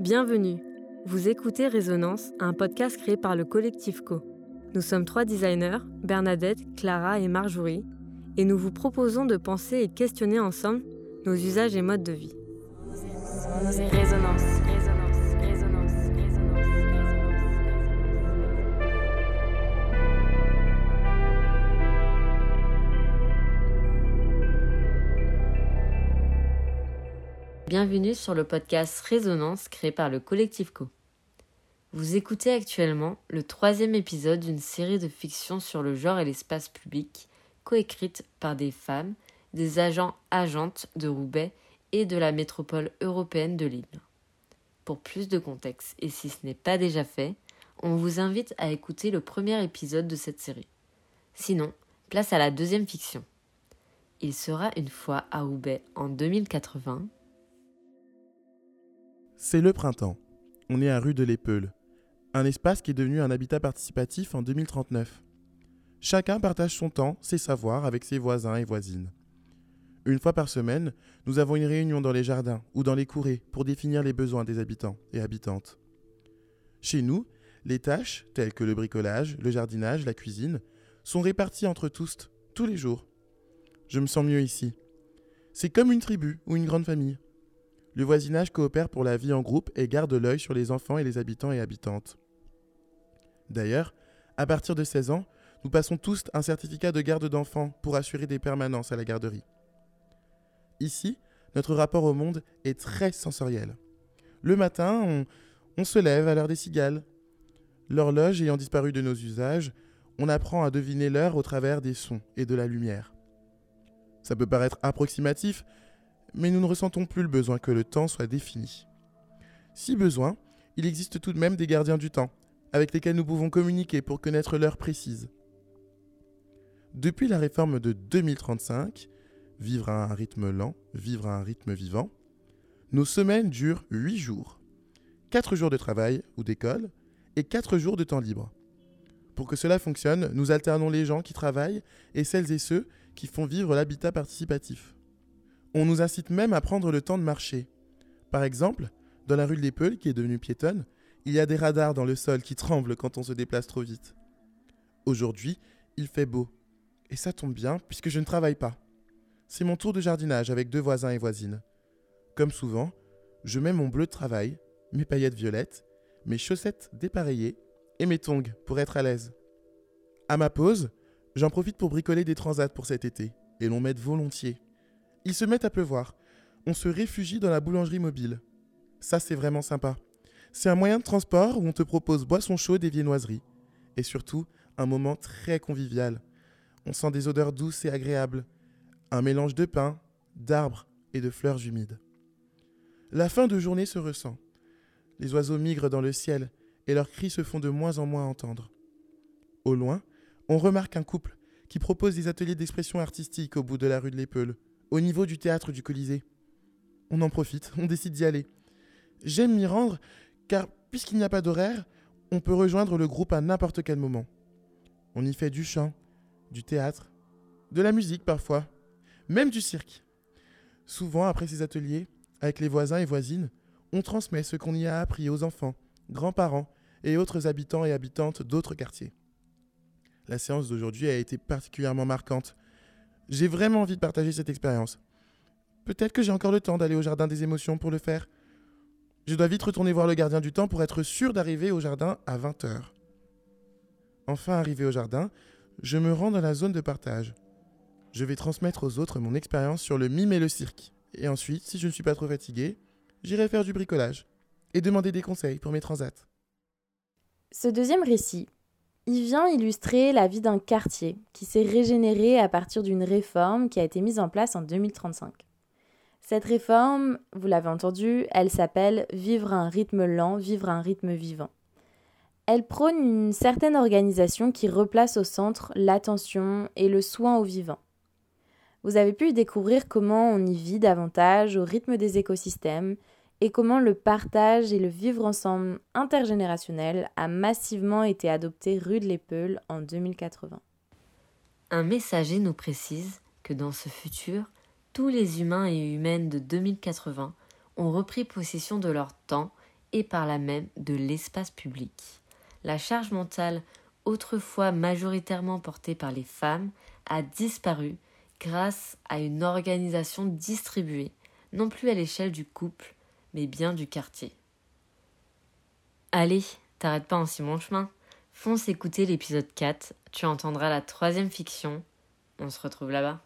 Bienvenue. Vous écoutez Résonance, un podcast créé par le collectif Co. Nous sommes trois designers, Bernadette, Clara et Marjorie, et nous vous proposons de penser et questionner ensemble nos usages et modes de vie. Bienvenue sur le podcast Résonance créé par le collectif Co. Vous écoutez actuellement le troisième épisode d'une série de fictions sur le genre et l'espace public, coécrite par des femmes, des agents agentes de Roubaix et de la métropole européenne de Lille. Pour plus de contexte, et si ce n'est pas déjà fait, on vous invite à écouter le premier épisode de cette série. Sinon, place à la deuxième fiction. Il sera une fois à Roubaix en 2080 C'est le printemps. On est à rue de l'Épeule, un espace qui est devenu un habitat participatif en 2039. Chacun partage son temps, ses savoirs avec ses voisins et voisines. Une fois par semaine, nous avons une réunion dans les jardins ou dans les courées pour définir les besoins des habitants et habitantes. Chez nous, les tâches, telles que le bricolage, le jardinage, la cuisine, sont réparties entre tous, tous les jours. Je me sens mieux ici. C'est comme une tribu ou une grande famille. Le voisinage coopère pour la vie en groupe et garde l'œil sur les enfants et les habitants et habitantes. D'ailleurs, à partir de 16 ans, nous passons tous un certificat de garde d'enfants pour assurer des permanences à la garderie. Ici, notre rapport au monde est très sensoriel. Le matin, on, on se lève à l'heure des cigales. L'horloge ayant disparu de nos usages, on apprend à deviner l'heure au travers des sons et de la lumière. Ça peut paraître approximatif, mais nous ne ressentons plus le besoin que le temps soit défini. Si besoin, il existe tout de même des gardiens du temps, avec lesquels nous pouvons communiquer pour connaître l'heure précise. Depuis la réforme de 2035, vivre à un rythme lent, vivre à un rythme vivant, nos semaines durent 8 jours. 4 jours de travail ou d'école et 4 jours de temps libre. Pour que cela fonctionne, nous alternons les gens qui travaillent et celles et ceux qui font vivre l'habitat participatif. On nous incite même à prendre le temps de marcher. Par exemple, dans la rue de l'Épeule, qui est devenue piétonne, il y a des radars dans le sol qui tremblent quand on se déplace trop vite. Aujourd'hui, il fait beau. Et ça tombe bien, puisque je ne travaille pas. C'est mon tour de jardinage avec deux voisins et voisines. Comme souvent, je mets mon bleu de travail, mes paillettes violettes, mes chaussettes dépareillées et mes tongs pour être à l'aise. À ma pause, j'en profite pour bricoler des transats pour cet été, et l'on m'aide volontiers. Il se met à pleuvoir. On se réfugie dans la boulangerie mobile. Ça, c'est vraiment sympa. C'est un moyen de transport où on te propose boissons chaudes et viennoiseries. Et surtout, un moment très convivial. On sent des odeurs douces et agréables. Un mélange de pain, d'arbres et de fleurs humides. La fin de journée se ressent. Les oiseaux migrent dans le ciel et leurs cris se font de moins en moins entendre. Au loin, on remarque un couple qui propose des ateliers d'expression artistique au bout de la rue de l'Épeule, au niveau du théâtre du Colisée. On en profite, on décide d'y aller. J'aime m'y rendre car, puisqu'il n'y a pas d'horaire, on peut rejoindre le groupe à n'importe quel moment. On y fait du chant, du théâtre, de la musique parfois, même du cirque. Souvent, après ces ateliers, avec les voisins et voisines, on transmet ce qu'on y a appris aux enfants, grands-parents et autres habitants et habitantes d'autres quartiers. La séance d'aujourd'hui a été particulièrement marquante. J'ai vraiment envie de partager cette expérience. Peut-être que j'ai encore le temps d'aller au jardin des émotions pour le faire. Je dois vite retourner voir le gardien du temps pour être sûr d'arriver au jardin à 20h. Enfin arrivé au jardin, je me rends dans la zone de partage. Je vais transmettre aux autres mon expérience sur le mime et le cirque. Et ensuite, si je ne suis pas trop fatigué, j'irai faire du bricolage et demander des conseils pour mes transats. Ce deuxième récit, il vient illustrer la vie d'un quartier qui s'est régénéré à partir d'une réforme qui a été mise en place en 2035. Cette réforme, vous l'avez entendu, elle s'appelle Vivre un rythme lent, vivre un rythme vivant. Elle prône une certaine organisation qui replace au centre l'attention et le soin au vivant. Vous avez pu découvrir comment on y vit davantage au rythme des écosystèmes et comment le partage et le vivre ensemble intergénérationnel a massivement été adopté rue de l'Épeule en 2080. Un messager nous précise que dans ce futur, tous les humains et humaines de 2080 ont repris possession de leur temps et par là même de l'espace public. La charge mentale, autrefois majoritairement portée par les femmes, a disparu grâce à une organisation distribuée, non plus à l'échelle du couple, mais bien du quartier. Allez, t'arrêtes pas en si bon chemin. Fonce écouter l'épisode 4, tu entendras la troisième fiction. On se retrouve là-bas.